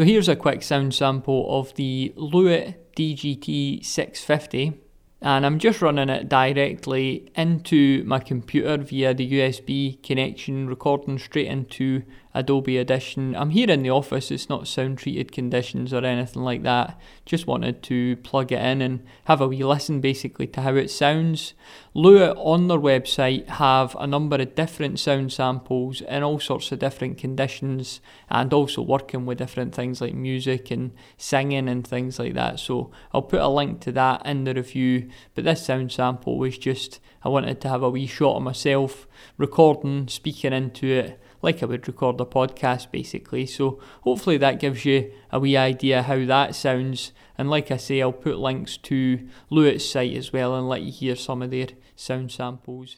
So here's a quick sound sample of the Lewitt DGT 650 and I'm just running it directly into my computer via the USB connection, recording straight into Adobe Audition. I'm here in the office, it's not sound treated conditions or anything like that. Just wanted to plug it in and have a wee listen basically to how it sounds. Lewitt on their website have a number of different sound samples in all sorts of different conditions and also working with different things like music and singing and things like that. So I'll put a link to that in the review. But this sound sample was just, I wanted to have a wee shot of myself recording, speaking into it like I would record a podcast basically. So hopefully that gives you a wee idea how that sounds. And like I say, I'll put links to Lewitt's site as well and let you hear some of their sound samples.